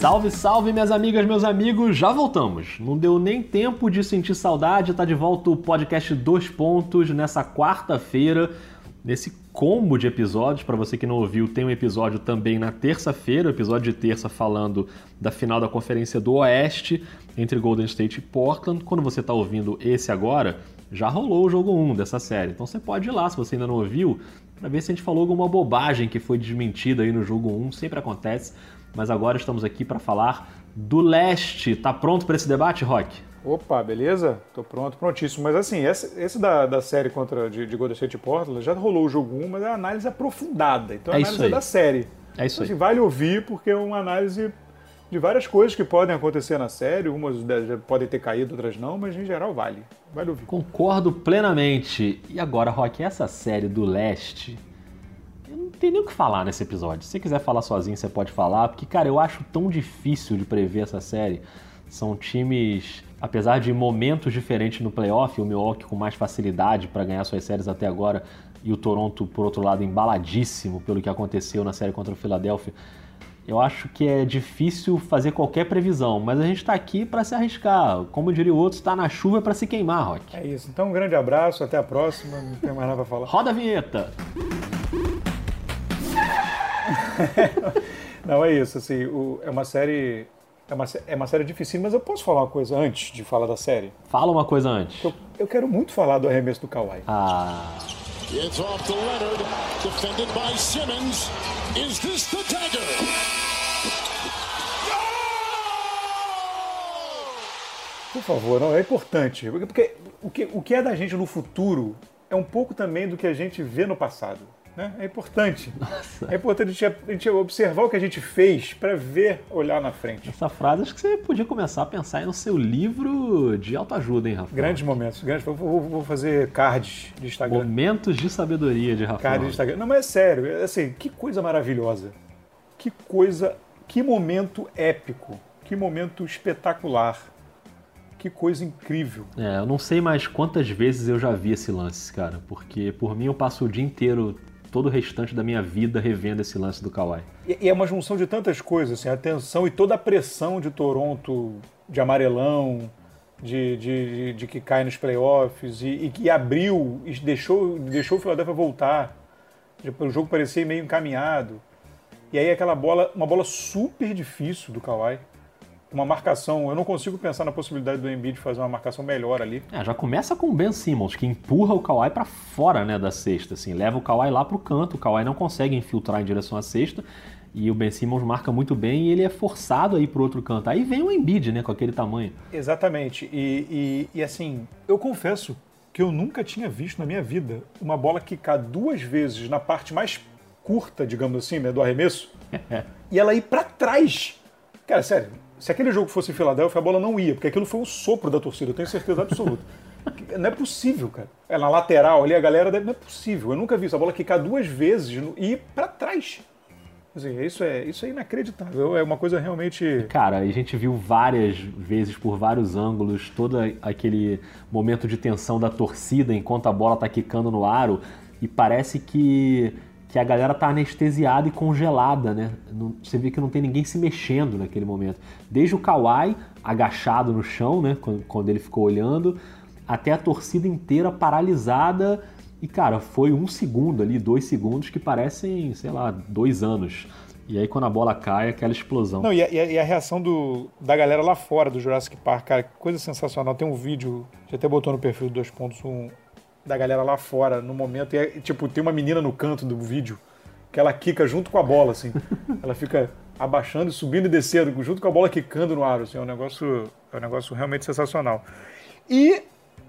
Salve, salve, minhas amigas, meus amigos, já voltamos. Não deu nem tempo de sentir saudade, tá de volta o podcast Dois Pontos nessa quarta-feira, nesse combo de episódios. Para você que não ouviu, tem um episódio também na terça-feira, episódio de terça falando da final da Conferência do Oeste entre Golden State e Portland. Quando você está ouvindo esse agora, já rolou o jogo 1 dessa série. Então você pode ir lá, se você ainda não ouviu, para ver se a gente falou alguma bobagem que foi desmentida aí no jogo 1, sempre acontece. Mas agora estamos aqui para falar do leste. Tá pronto para esse debate, Rock? Opa, beleza? Tô pronto, prontíssimo. Mas assim, esse, esse da, da série contra de, de Golden State Portland já rolou o jogo 1, mas é uma análise aprofundada. Então a É análise é da série. É isso Então, assim, aí. vale ouvir porque é uma análise de várias coisas que podem acontecer na série. Umas podem ter caído, outras não, mas em geral vale. Vale ouvir. Concordo plenamente. E agora, Rock, essa série do leste. Não tenho nem o que falar nesse episódio. Se você quiser falar sozinho, você pode falar, porque, cara, eu acho tão difícil de prever essa série. São times, apesar de momentos diferentes no playoff, o Milwaukee com mais facilidade para ganhar suas séries até agora, e o Toronto, por outro lado, embaladíssimo pelo que aconteceu na série contra o Philadelphia. Eu acho que é difícil fazer qualquer previsão, mas a gente está aqui para se arriscar. Como diria o outro, está na chuva para se queimar, Rock. É isso. Então um grande abraço, até a próxima. Não tem mais nada pra falar. Roda a vinheta! Não, é isso. Assim, o- é uma série. É uma, é uma série difícil, mas eu posso falar uma coisa antes de falar da série? Fala uma coisa antes. Eu, eu quero muito falar do arremesso do Kawhi. Ah, It's off to Leonard, defended by Simmons. Is this the dagger? Por favor, não, é importante. Porque, porque o, que, o que é da gente no futuro é um pouco também do que a gente vê no passado. Né? É importante. É importante a gente, a gente observar o que a gente fez para ver, olhar na frente. essa frase acho que você podia começar a pensar aí no seu livro de autoajuda, hein, Rafael? Grandes momentos. Grandes, vou, vou- vou fazer cards de Instagram. Momentos de sabedoria de Rafael. Cards de Instagram. Não, mas é sério. é Assim, que coisa maravilhosa. Que coisa. Que momento épico. Que momento espetacular. Que coisa incrível. É, eu não sei mais quantas vezes eu já vi esse lance, cara, porque por mim eu passo o dia inteiro, todo o restante da minha vida, revendo esse lance do Kawhi. E, é uma junção de tantas coisas, assim, a tensão e toda a pressão de Toronto, de amarelão, de, de, de, de que cai nos playoffs, e, e que abriu e deixou, deixou o Philadelphia voltar. Tipo, O jogo parecia meio encaminhado. E aí aquela bola, uma bola super difícil do Kawhi. Uma marcação, eu não consigo pensar na possibilidade do Embiid fazer uma marcação melhor ali. É, já começa com o Ben Simmons, que empurra o Kawhi pra fora, né, da cesta, assim, leva o Kawhi lá pro canto, o Kawhi não consegue infiltrar em direção à cesta, e o Ben Simmons marca muito bem e ele é forçado a ir pro outro canto. Aí vem o Embiid, né, com aquele tamanho. Exatamente. E, e, e, assim, eu confesso que eu nunca tinha visto na minha vida uma bola quicar duas vezes na parte mais curta, digamos assim, né, do arremesso, e ela ir pra trás. Cara, sério, se aquele jogo fosse em Filadélfia, a bola não ia, porque aquilo foi um sopro da torcida, eu tenho certeza absoluta. Não é possível, cara. É na lateral ali, a galera deve. Não é possível. Eu nunca vi essa bola quicar duas vezes no- e ir pra trás. Assim, isso, é, isso é inacreditável. É uma coisa realmente. Cara, a gente viu várias vezes por vários ângulos todo aquele momento de tensão da torcida enquanto a bola tá quicando no aro e parece que, que a galera tá anestesiada e congelada, né? Não- Você vê que não tem ninguém se mexendo naquele momento. Desde o Kawhi agachado no chão, né? Quando, quando ele ficou olhando, até a torcida inteira paralisada. E, cara, foi um segundo ali, dois segundos que parecem, sei lá, dois anos. E aí quando a bola cai, aquela explosão. Não, e a, e a- e a reação do, da galera lá fora do Jurassic Park, cara, que coisa sensacional. Tem um vídeo, já até botou no perfil do 2.1, da galera lá fora no momento. E, é, tipo, tem uma menina no canto do vídeo que ela quica junto com a bola, assim. ela fica abaixando, subindo e descendo, junto com a bola quicando no ar. Assim, é um negócio, é um negócio realmente sensacional. E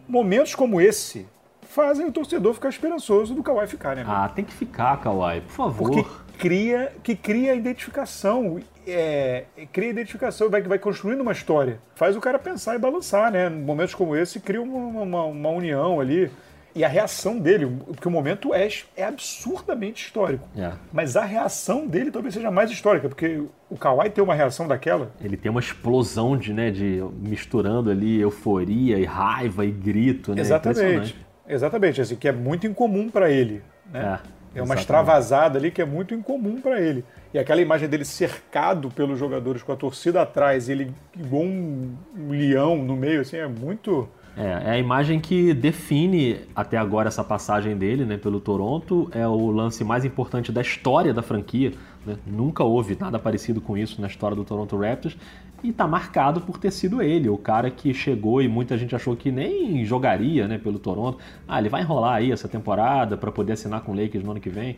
momentos como esse fazem o torcedor ficar esperançoso do Kawhi ficar, né? amigo? Ah, tem que ficar, Kawhi, por favor. Porque cria, que cria identificação. É, cria identificação, vai, vai construindo uma história. Faz o cara pensar e balançar, né? Momentos como esse, cria uma, uma, uma união ali. E a reação dele, porque o momento é, é absurdamente histórico. É. Mas a reação dele talvez seja mais histórica, porque o Kawhi ter uma reação daquela. Ele tem uma explosão de, né, de misturando ali euforia e raiva e grito, né? exatamente. Exatamente, assim, que é muito incomum para ele. Né? É. É uma Exatamente. extravasada ali que é muito incomum para ele. E aquela imagem dele cercado pelos jogadores com a torcida atrás, ele igual um, um leão no meio, assim, é muito. É, é a imagem que define até agora essa passagem dele né, pelo Toronto. É o lance mais importante da história da franquia. né? Nunca houve nada parecido com isso na história do Toronto Raptors. E tá marcado por ter sido ele, o cara que chegou e muita gente achou que nem jogaria né, pelo Toronto. Ah, ele vai enrolar aí essa temporada para poder assinar com o Lakers no ano que vem.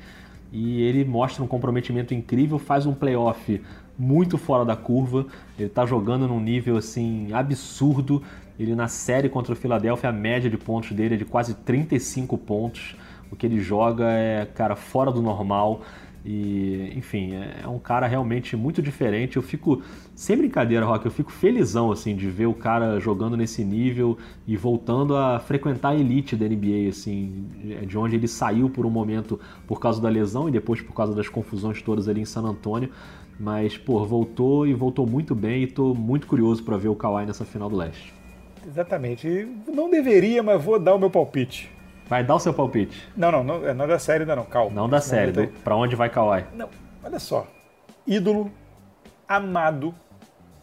E ele mostra um comprometimento incrível, faz um playoff muito fora da curva. Ele tá jogando num nível assim absurdo. Ele na série contra o Philadelphia, a média de pontos dele é de quase 35 pontos. O que ele joga é, cara, fora do normal. E, enfim, é um cara realmente muito diferente. Eu fico, sem brincadeira, Rock, eu fico felizão assim de ver o cara jogando nesse nível e voltando a frequentar a elite da NBA, assim, de onde ele saiu por um momento por causa da lesão e depois por causa das confusões todas ali em San Antônio. Mas, pô, voltou e voltou muito bem e tô muito curioso para ver o Kawhi nessa final do leste. Exatamente. Não deveria, mas vou dar o meu palpite. Vai dar o seu palpite. Não, não, não, é, não é da série ainda não, calma. Não da série, do, pra onde vai Kawhi? Não, olha só. Ídolo, amado,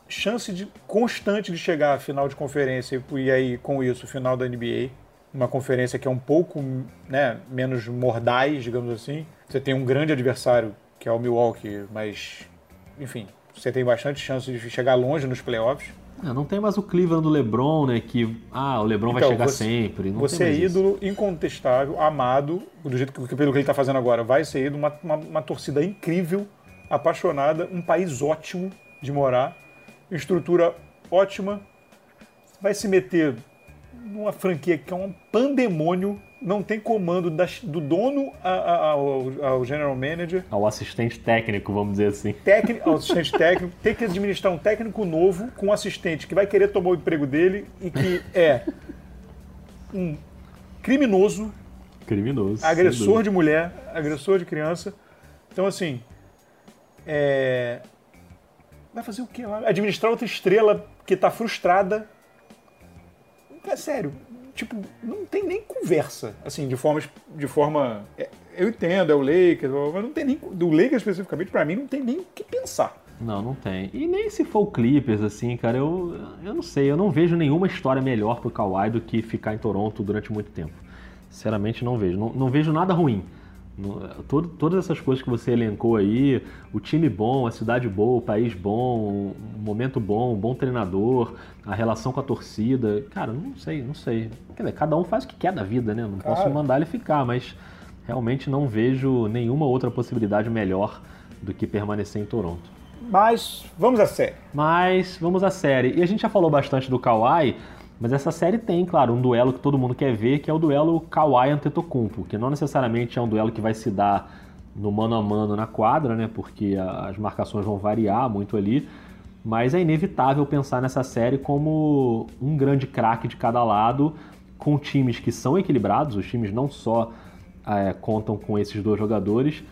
chance de constante de chegar à final de conferência e aí com isso final da NBA, uma conferência que é um pouco, né, menos mordaz, digamos assim. Você tem um grande adversário que é o Milwaukee, mas enfim, você tem bastante chance de chegar longe nos playoffs. É, não tem mais o Cleveland do LeBron, né? Que ah, o LeBron vai Então, chegar você- sempre. Não Você é mais isso. ídolo, incontestável, amado, do jeito que pelo que ele está fazendo agora, vai ser ídolo, uma, uma, uma torcida incrível, apaixonada, um país ótimo de morar, estrutura ótima, vai se meter numa franquia que é um pandemônio, não tem comando das- do dono a- a- ao, ao general manager, Ao assistente técnico, vamos dizer assim. técnico, ao assistente técnico, tem que administrar um técnico novo com um assistente que vai querer tomar o emprego dele e que é um criminoso, Criminoso. agressor de mulher, agressor de criança. Então, assim, é... vai fazer o quê? lá? Administrar outra estrela que tá frustrada. É sério, tipo, não tem nem conversa, assim, de forma... De forma é, eu entendo, é o Lakers, mas não tem nem... Do Lakers especificamente, pra mim, não tem nem o que pensar. Não, não tem. E nem se for o Clippers, assim, cara, eu, eu não sei. Eu não vejo nenhuma história melhor pro Kawhi do que ficar em Toronto durante muito tempo. Sinceramente, não vejo. Não, não vejo nada ruim. No- todo- todas essas coisas que você elencou aí, o time bom, a cidade boa, o país bom, um momento bom, um bom treinador, a relação com a torcida. Cara, não sei, não sei. Quer dizer, cada um faz o que quer da vida, né? Não posso Claro. mandar ele ficar, mas realmente não vejo nenhuma outra possibilidade melhor do que permanecer em Toronto. Mas vamos à série. Mas vamos à série. E a gente já falou bastante do Kawhi, mas essa série tem, claro, um duelo que todo mundo quer ver, que é o duelo Kawhi Antetokounmpo, que não necessariamente é um duelo que vai se dar no mano a mano na quadra, né? Porque as marcações vão variar muito ali, mas é inevitável pensar nessa série como um grande craque de cada lado, com times que são equilibrados, os times não só é, contam com esses dois jogadores,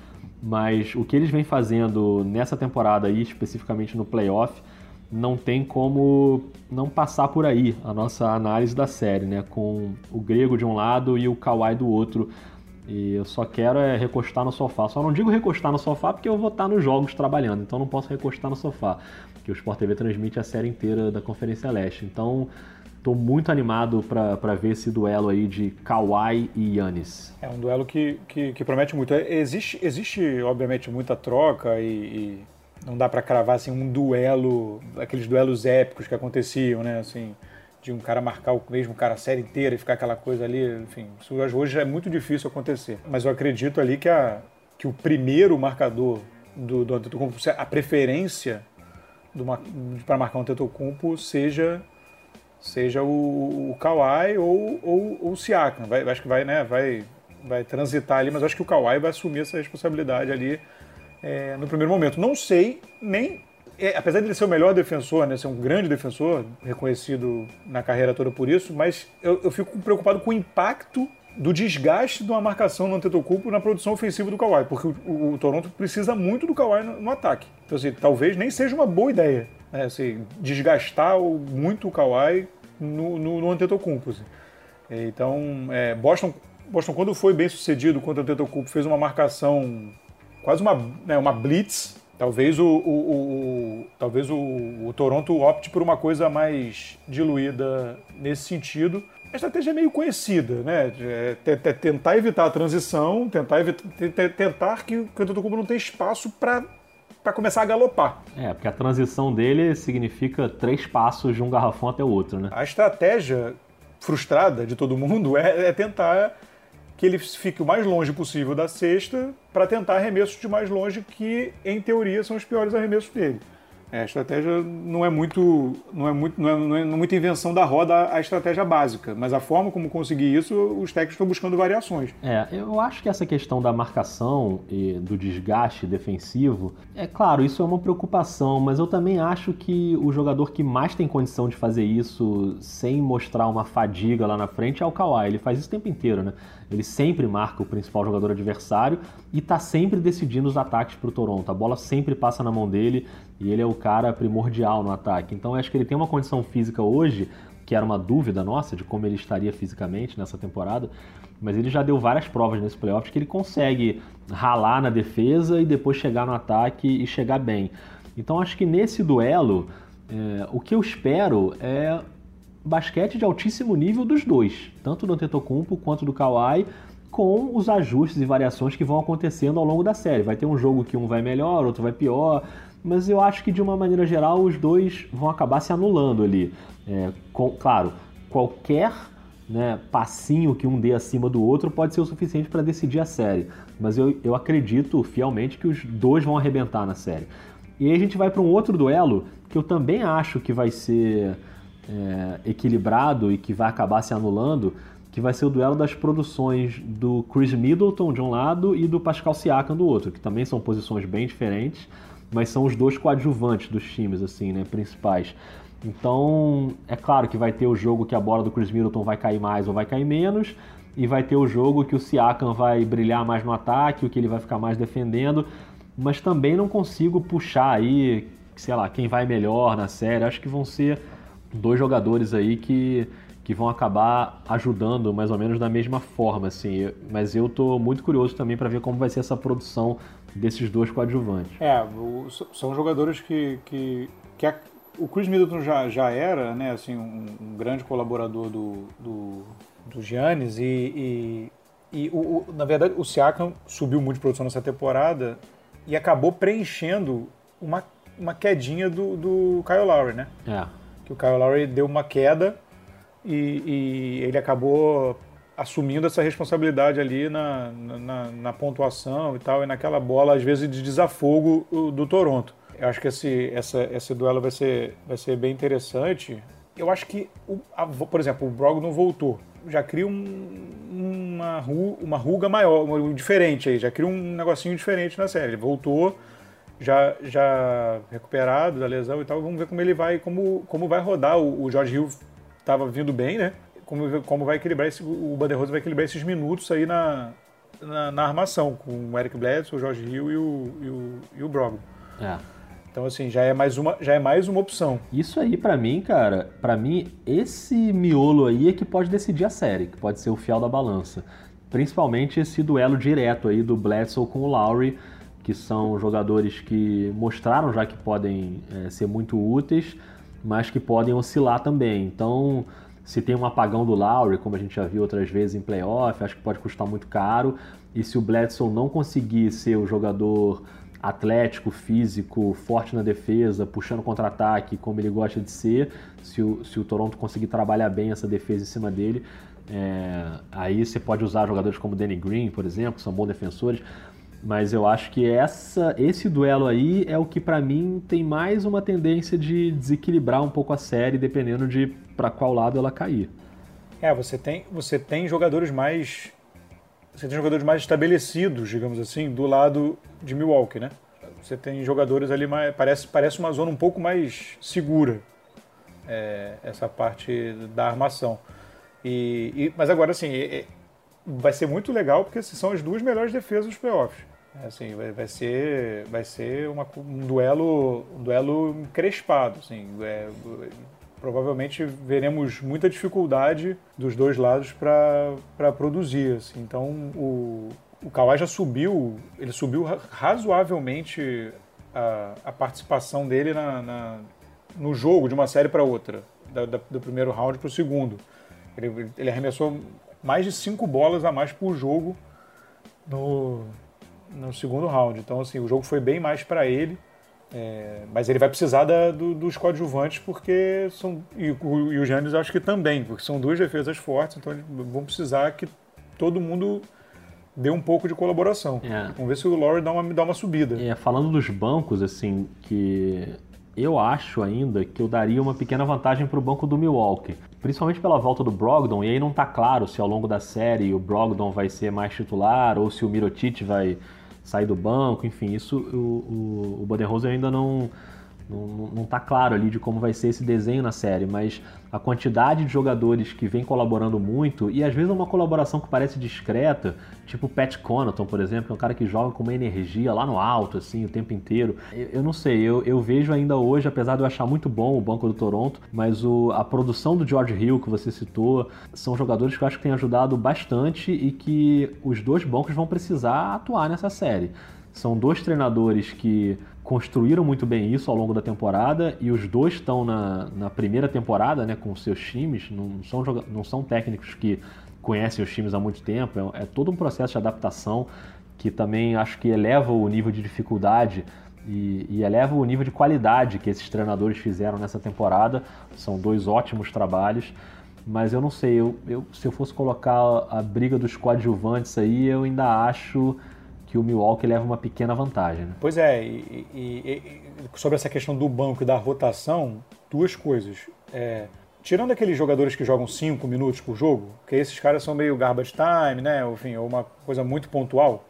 mas o que eles vêm fazendo nessa temporada aí, especificamente no playoff, não tem como não passar por aí a nossa análise da série, né? Com o Grego de um lado e o Kawhi do outro. E eu só quero é recostar no sofá. Só não digo recostar no sofá porque eu vou estar nos jogos trabalhando, então não posso recostar no sofá. Porque o Sport TV transmite a série inteira da Conferência Leste. Então tô muito animado para ver esse duelo aí de Kawhi e Yannis. É um duelo que, que, que promete muito. É, Existe, existe, obviamente, muita troca e, e não dá pra cravar assim, um duelo, aqueles duelos épicos que aconteciam, né? Assim, de um cara marcar o mesmo cara a série inteira e ficar aquela coisa ali, enfim, isso hoje é muito difícil acontecer. Mas eu acredito ali que, a, que o primeiro marcador do, do Antetokounmpo, a preferência para marcar um Antetokounmpo seja seja o, o Kawhi ou, ou, ou o Siakam. Vai, acho que vai, né, vai, vai transitar ali, mas acho que o Kawhi vai assumir essa responsabilidade ali é, no primeiro momento. Não sei nem. é, apesar de ele ser o melhor defensor, né, ser um grande defensor, reconhecido na carreira toda por isso, mas eu, eu fico preocupado com o impacto do desgaste de uma marcação no Antetokounmpo na produção ofensiva do Kawhi, porque o, o- o Toronto precisa muito do Kawhi no, no ataque. Então, assim, talvez nem seja uma boa ideia né, assim, desgastar muito o Kawhi no, no, no Antetokounmpo. assim. Então, é, Boston Boston, quando foi bem sucedido contra o Antetokounmpo, fez uma marcação, quase uma, né, uma blitz. Talvez o, o, o talvez o, o Toronto opte por uma coisa mais diluída nesse sentido. A estratégia é meio conhecida, né? É, tentar evitar a transição, tentar, evitar, tentar que o Antetokounmpo não tenha espaço para para começar a galopar. É, porque a transição dele significa três passos de um garrafão até o outro, né? A estratégia frustrada de todo mundo é, é tentar que ele fique o mais longe possível da cesta para tentar arremessos de mais longe que, em teoria, são os piores arremessos dele. É, a estratégia não é muito, não é muito, não é, não é muita invenção da roda a estratégia básica, mas a forma como conseguir isso, os técnicos estão buscando variações. É, eu acho que essa questão da marcação e do desgaste defensivo, é claro, isso é uma preocupação, mas eu também acho que o jogador que mais tem condição de fazer isso sem mostrar uma fadiga lá na frente é o Kawhi. Ele faz isso o tempo inteiro, né? Ele sempre marca o principal jogador adversário e está sempre decidindo os ataques para o Toronto. A bola sempre passa na mão dele e ele é o cara primordial no ataque. Então acho que ele tem uma condição física hoje, que era uma dúvida nossa de como ele estaria fisicamente nessa temporada, mas ele já deu várias provas nesse playoff que ele consegue ralar na defesa e depois chegar no ataque e chegar bem. Então acho que nesse duelo, é, o que eu espero é basquete de altíssimo nível dos dois, tanto do Antetokounmpo quanto do Kawhi, com os ajustes e variações que vão acontecendo ao longo da série. Vai ter um jogo que um vai melhor, outro vai pior, mas eu acho que de uma maneira geral os dois vão acabar se anulando ali. É, com, claro, qualquer né, passinho que um dê acima do outro pode ser o suficiente para decidir a série, mas eu, eu acredito fielmente que os dois vão arrebentar na série. E aí a gente vai para um outro duelo que eu também acho que vai ser é, equilibrado e que vai acabar se anulando, que vai ser o duelo das produções do Chris Middleton de um lado e do Pascal Siakam do outro, que também são posições bem diferentes, mas são os dois coadjuvantes dos times, assim, né, principais. Então, é claro que vai ter o jogo que a bola do Chris Middleton vai cair mais ou vai cair menos, e vai ter o jogo que o Siakam vai brilhar mais no ataque, o que ele vai ficar mais defendendo, mas também não consigo puxar aí, sei lá, quem vai melhor na série. Acho que vão ser dois jogadores aí que, que vão acabar ajudando mais ou menos da mesma forma, assim. Mas eu tô muito curioso também para ver como vai ser essa produção desses dois coadjuvantes. É, o, são jogadores que, que, que a, o Chris Middleton já, já era, né, assim, um, um grande colaborador do, do, do Giannis e, e, e o, o, na verdade o Siakam subiu muito de produção nessa temporada e acabou preenchendo uma, uma quedinha do, do Kyle Lowry, né? É que o Kyle Lowry deu uma queda e, e ele acabou assumindo essa responsabilidade ali na, na, na, pontuação e tal, e naquela bola, às vezes, de desafogo do Toronto. Eu acho que esse, essa, esse duelo vai ser, vai ser bem interessante. Eu acho que, o, a, por exemplo, o Brogdon voltou. Já cria um, uma, uma ruga maior, diferente aí, já cria um negocinho diferente na série. Ele voltou, já, já recuperado da lesão e tal. Vamos ver como ele vai, como, como vai rodar. O, o George Hill estava vindo bem, né? Como, como vai equilibrar esse, o Banderosa vai equilibrar esses minutos aí na, na, na, armação, com o Eric Bledsoe, o George Hill e o, e o, e o Brogdon. É. Então, assim, já é mais uma, já é mais uma opção. Isso aí, para mim, cara, para mim, esse miolo aí é que pode decidir a série, que pode ser o fiel da balança. Principalmente esse duelo direto aí do Bledsoe com o Lowry que são jogadores que mostraram já que podem é, ser muito úteis, mas que podem oscilar também. Então, se tem um apagão do Lowry, como a gente já viu outras vezes em playoff, acho que pode custar muito caro. E se o Bledsoe não conseguir ser o jogador atlético, físico, forte na defesa, puxando contra-ataque como ele gosta de ser, se o, se o Toronto conseguir trabalhar bem essa defesa em cima dele, é, aí você pode usar jogadores como Danny Green, por exemplo, que são bons defensores. Mas eu acho que essa, esse duelo aí é o que para mim tem mais uma tendência de desequilibrar um pouco a série, dependendo de para qual lado ela cair. É, você tem, você tem jogadores mais você tem jogadores mais estabelecidos, digamos assim, do lado de Milwaukee, né? Você tem jogadores ali mais parece parece uma zona um pouco mais segura é, essa parte da armação. E, e mas agora assim, é, vai ser muito legal porque são as duas melhores defesas dos playoffs. É assim, vai, vai ser, vai ser uma, um duelo, um duelo crespado, assim. É, provavelmente veremos muita dificuldade dos dois lados para produzir. Assim. Então o, o Kawhi já subiu, ele subiu razoavelmente a, a participação dele na, na, no jogo de uma série para outra, da, da, do primeiro round para o segundo. Ele, ele arremessou mais de cinco bolas a mais por jogo no, no segundo round. Então, assim, o jogo foi bem mais para ele. É, mas ele vai precisar da, do, dos coadjuvantes porque são. E, e os Giannis acho que também, porque são duas defesas fortes, então eles vão precisar que todo mundo dê um pouco de colaboração. É. Vamos ver se o Laurie dá uma, dá uma subida. É, falando dos bancos, assim, que eu acho ainda que eu daria uma pequena vantagem para o banco do Milwaukee. Principalmente pela volta do Brogdon, e aí não está claro se ao longo da série o Brogdon vai ser mais titular ou se o Mirotic vai sair do banco, enfim, isso o, o, o ainda não, não, está claro ali de como vai ser esse desenho na série, mas a quantidade de jogadores que vem colaborando muito, e às vezes é uma colaboração que parece discreta, tipo o Pat Connaughton, por exemplo, que é um cara que joga com uma energia lá no alto, assim, o tempo inteiro. Eu, eu não sei, eu, eu, vejo ainda hoje, apesar de eu achar muito bom o banco do Toronto, mas o, a produção do George Hill, que você citou, são jogadores que eu acho que têm ajudado bastante e que os dois bancos vão precisar atuar nessa série. São dois treinadores que construíram muito bem isso ao longo da temporada e os dois estão na, na primeira temporada né, com seus times, não são, não são técnicos que conhecem os times há muito tempo, é, é todo um processo de adaptação que também acho que eleva o nível de dificuldade e, e, eleva o nível de qualidade que esses treinadores fizeram nessa temporada. São dois ótimos trabalhos, mas eu não sei, eu, eu, se eu fosse colocar a briga dos coadjuvantes aí, eu ainda acho que o Milwaukee leva uma pequena vantagem. Né? Pois é, e, e, e, sobre essa questão do banco e da rotação, duas coisas. É, tirando aqueles jogadores que jogam 5 minutos por jogo, que esses caras são meio garbage time, né? Enfim, ou uma coisa muito pontual.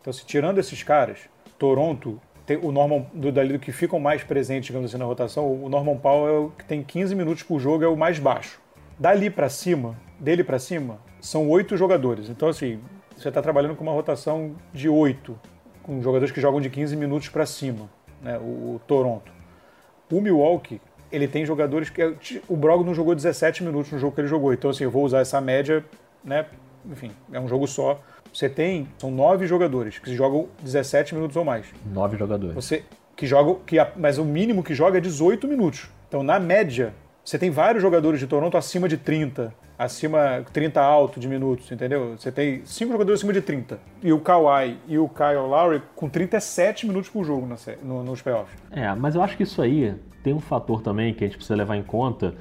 Então, se tirando esses caras, Toronto, tem o Norman, do, dali do que ficam mais presentes, digamos assim, na rotação, o Norman Powell é o que tem 15 minutos por jogo, é o mais baixo. Dali para cima, dele para cima, são oito jogadores. Então, assim, você está trabalhando com uma rotação de 8, com jogadores que jogam de 15 minutos para cima, né, o, o, Toronto. O Milwaukee, ele tem jogadores que. O Brogdon jogou 17 minutos no jogo que ele jogou, então assim, eu vou usar essa média, né? Enfim, é um jogo só. Você tem. São nove jogadores que jogam 17 minutos ou mais. Nove jogadores. Você. Que jogam. Que, mas o mínimo que joga é 18 minutos. Então, na média, você tem vários jogadores de Toronto acima de 30, acima 30 alto de minutos, entendeu? Você tem cinco jogadores acima de 30. E o Kawhi e o Kyle Lowry com 37 minutos por jogo na série, no, nos playoffs. É, mas eu acho que isso aí tem um fator também que a gente precisa levar em conta,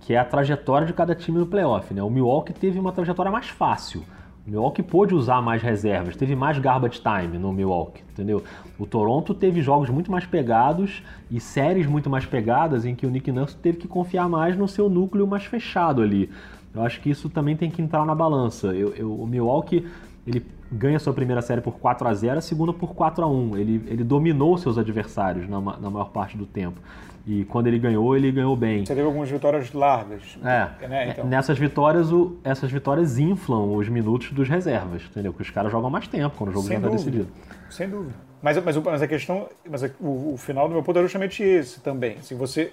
que é a trajetória de cada time no playoff, né? O Milwaukee teve uma trajetória mais fácil. O Milwaukee pôde usar mais reservas, teve mais garbage time no Milwaukee, entendeu? O Toronto teve jogos muito mais pegados e séries muito mais pegadas em que o Nick Nurse teve que confiar mais no seu núcleo mais fechado ali. Eu acho que isso também tem que entrar na balança. Eu, eu, o Milwaukee ele ganha sua primeira série por 4 a 0 a segunda por 4 a 1 Ele, ele dominou seus adversários na, na maior parte do tempo. E quando ele ganhou, ele ganhou bem. Você teve algumas vitórias largas. É. Né? Então. Nessas vitórias, o, essas vitórias inflam os minutos dos reservas, entendeu? Porque os caras jogam mais tempo quando o jogo Sem já está decidido. Sem dúvida. Mas, mas, mas a questão. Mas o, o, final do meu ponto é justamente esse também. Se você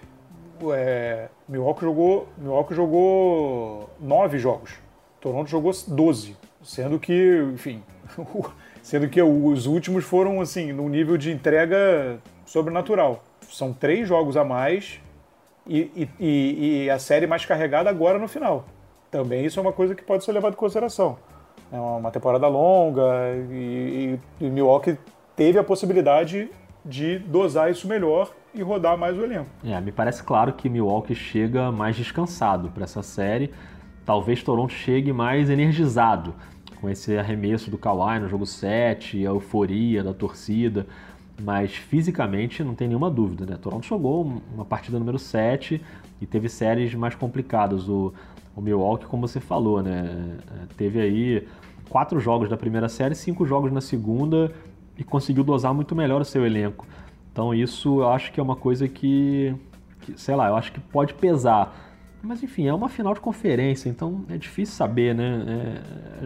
é, Milwaukee jogou Milwaukee jogou nove jogos, Toronto jogou 12, sendo que, enfim, sendo que os últimos foram assim no nível de entrega sobrenatural. São três jogos a mais e, e, e a série mais carregada agora no final. Também isso é uma coisa que pode ser levado em consideração. É uma temporada longa e, e, e Milwaukee teve a possibilidade de dosar isso melhor e rodar mais o elenco. É, me parece claro que Milwaukee chega mais descansado para essa série. Talvez Toronto chegue mais energizado com esse arremesso do Kawhi no jogo 7, a euforia da torcida. Mas fisicamente não tem nenhuma dúvida, né? Toronto jogou uma partida número 7 e teve séries mais complicadas. O, o Milwaukee, como você falou, né? É, teve aí quatro jogos da primeira série, cinco jogos na segunda e conseguiu dosar muito melhor o seu elenco. Então isso eu acho que é uma coisa que, que, sei lá, eu acho que pode pesar. Mas enfim, é uma final de conferência, então é difícil saber, né?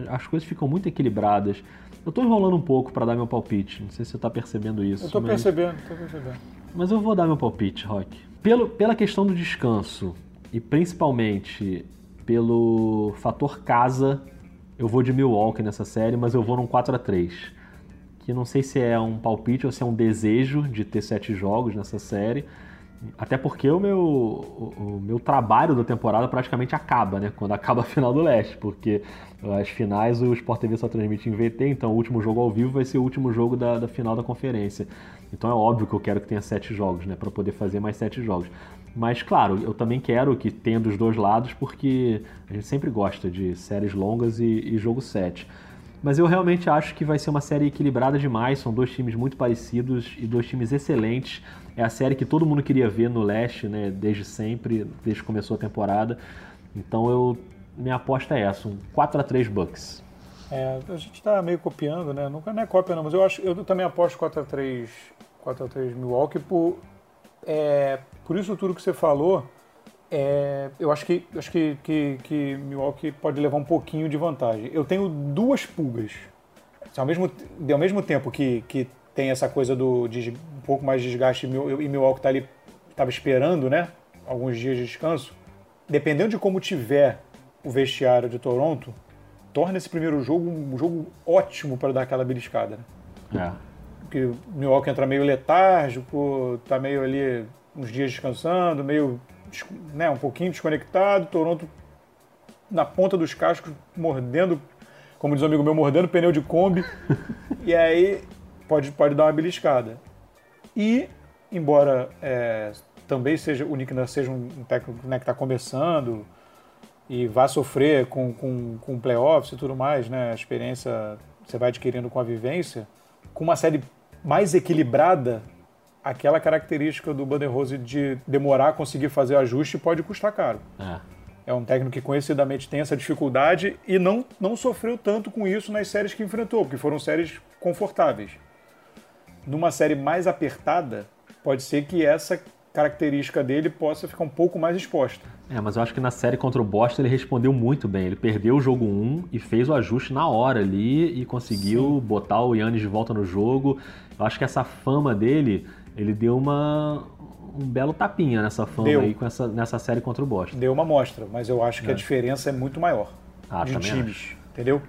É, as coisas ficam muito equilibradas. Eu tô enrolando um pouco para dar meu palpite, não sei se você tá percebendo isso. Eu tô mas... percebendo, tô percebendo. Mas eu vou dar meu palpite, Rock. Pelo, pela questão do descanso, e principalmente pelo fator casa, eu vou de Milwaukee nessa série, mas eu vou num 4 a 3 não sei se é um palpite ou se é um desejo de ter sete jogos nessa série. Até porque o meu, o, o, meu trabalho da temporada praticamente acaba, né? Quando acaba a final do leste, porque as finais o Sport TV só transmite em VT, então o último jogo ao vivo vai ser o último jogo da, da final da conferência. Então é óbvio que eu quero que tenha sete jogos, né? Para poder fazer mais sete jogos. Mas claro, eu também quero que tenha dos dois lados, porque a gente sempre gosta de séries longas e, e jogo 7. Mas eu realmente acho que vai ser uma série equilibrada demais. São dois times muito parecidos e dois times excelentes. É a série que todo mundo queria ver no leste, né? Desde sempre, desde que começou a temporada. Então eu minha aposta é essa, um 4 a 3 Bucks. É, a gente está meio copiando, né? Nunca não é cópia não, mas eu acho, eu também aposto 4 a 3 4 a 3 Milwaukee por é, por isso tudo que você falou. É, eu acho que acho que, que, que Milwaukee pode levar um pouquinho de vantagem. Eu tenho duas pulgas. Ao mesmo, ao mesmo tempo que, que tem essa coisa do de um pouco mais de desgaste e Milwaukee tá ali estava esperando, né? Alguns dias de descanso. Dependendo de como tiver o vestiário de Toronto, torna esse primeiro jogo um jogo ótimo para dar aquela beliscada. Né? É. Porque o Milwaukee entra meio letárgico, tá meio ali uns dias descansando, meio né, um pouquinho desconectado, Toronto na ponta dos cascos, mordendo, como diz um amigo meu, mordendo pneu de Kombi, e aí pode, pode dar uma beliscada. E, embora é, também seja o Nick seja um técnico né, que está começando e vá sofrer com, com, com playoffs e tudo mais, né, a experiência você vai adquirindo com a vivência, com uma série mais equilibrada aquela característica do Rose de demorar a conseguir fazer ajuste pode custar caro. É. é um técnico que conhecidamente tem essa dificuldade e não, não sofreu tanto com isso nas séries que enfrentou, porque foram séries confortáveis. Numa série mais apertada, pode ser que essa característica dele possa ficar um pouco mais exposta. É, mas eu acho que na série contra o Boston ele respondeu muito bem. Ele perdeu o jogo 1 e fez o ajuste na hora ali e conseguiu Sim. botar o Yannis de volta no jogo. Eu acho que essa fama dele ele deu uma, um belo tapinha nessa fama deu. aí com essa, nessa série contra o Boston. Deu uma mostra, mas eu acho que é. a diferença é muito maior ah, de times, acho. entendeu?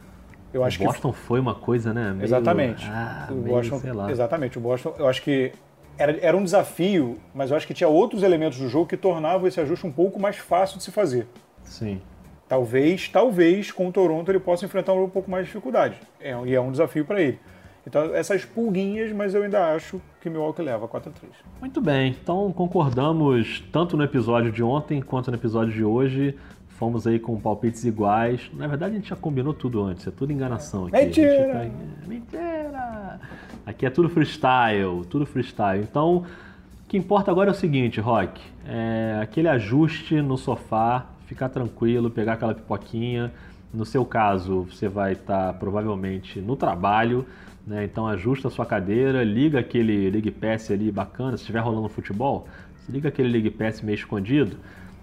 Eu o acho Boston que... foi uma coisa, né? Meio... Exatamente. Ah, o meio, Boston, exatamente. O Boston, eu acho que era, era um desafio, mas eu acho que tinha outros elementos do jogo que tornavam esse ajuste um pouco mais fácil de se fazer. Sim. Talvez, talvez com o Toronto ele possa enfrentar um pouco mais de dificuldade. É, e é um desafio para ele. Então, essas pulguinhas, mas eu ainda acho que Milwaukee leva 4 a 3 Muito bem, então concordamos tanto no episódio de ontem quanto no episódio de hoje. Fomos aí com palpites iguais. Na verdade, a gente já combinou tudo antes, é tudo enganação aqui. Mentira! Tá... Mentira! Aqui é tudo freestyle, tudo freestyle. Então, o que importa agora é o seguinte, Rock: é aquele ajuste no sofá, ficar tranquilo, pegar aquela pipoquinha. No seu caso, você vai estar provavelmente no trabalho né? Então ajusta a sua cadeira, liga aquele League Pass ali bacana, se estiver rolando futebol, se liga aquele League Pass meio escondido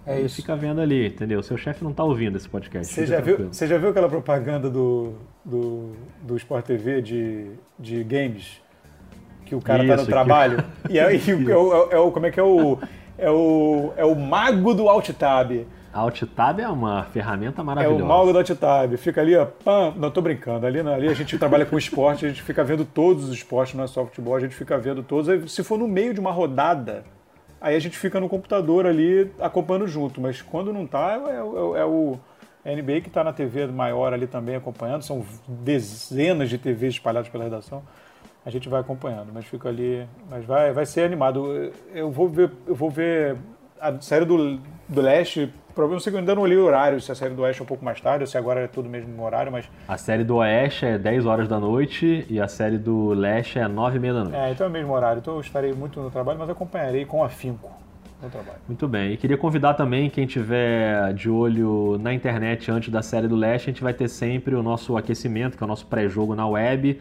é e fica vendo ali, entendeu? Seu chefe não está ouvindo esse podcast. Você já, viu, você já viu aquela propaganda do, do, do Sport TV de, de games? Que o cara Isso, tá no trabalho. Que... E, aí, é, o, é o, como é que é o. É o, é o mago do Alt Tab. Alt Tab é uma ferramenta maravilhosa. É o mago do Alt Tab. Fica ali, ó, pam, não tô brincando. Ali, ali a gente trabalha com esporte, a gente fica vendo todos os esportes, não é só futebol, a gente fica vendo todos. se for no meio de uma rodada, aí a gente fica no computador ali acompanhando junto. Mas quando não tá, é, é, é o é NBA que está na TV maior ali também acompanhando. São dezenas de TVs espalhadas pela redação. A gente vai acompanhando, mas fica ali. Mas vai, vai ser animado. Eu vou ver, eu vou ver a série do, do Leste problema é que eu ainda não li o horário, se a série do Oeste é um pouco mais tarde, ou se agora é tudo mesmo no horário, mas... A série do Oeste é 10 horas da noite e a série do Leste é 9 e meia da noite. É, então é o mesmo horário. Então eu estarei muito no trabalho, mas acompanharei com afinco no trabalho. Muito bem. E queria convidar também quem tiver de olho na internet antes da série do Leste, a gente vai ter sempre o nosso aquecimento, que é o nosso pré-jogo na web,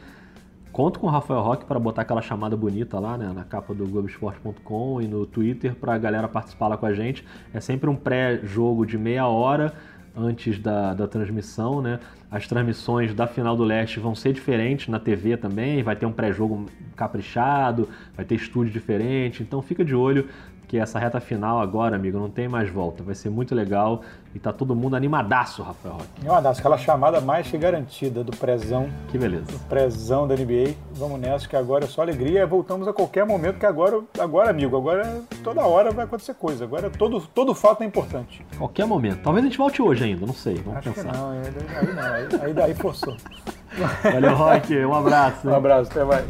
Conto com o Rafael Roque para botar aquela chamada bonita lá, né, na capa do Globoesporte.com e no Twitter para a galera participar lá com a gente. É sempre um pré-jogo de meia hora antes da, da transmissão, né? As transmissões da final do leste vão ser diferentes na TV também, vai ter um pré-jogo caprichado, vai ter estúdio diferente, então fica de olho que essa reta final agora, amigo, não tem mais volta. Vai ser muito legal e tá todo mundo animadaço, Rafael Roque. É animadaço, aquela chamada mais que garantida do prezão. Que beleza. Do prezão da NBA. Vamos nessa, que agora é só alegria. Voltamos a qualquer momento, que agora, agora amigo, agora toda hora vai acontecer coisa. Agora todo, todo fato é importante. Qualquer momento. Talvez a gente volte hoje ainda, não sei. Vamos Acho pensar. não, aí não, aí, aí daí forçou. Valeu, Rock. Um abraço. Hein? Um abraço, até mais.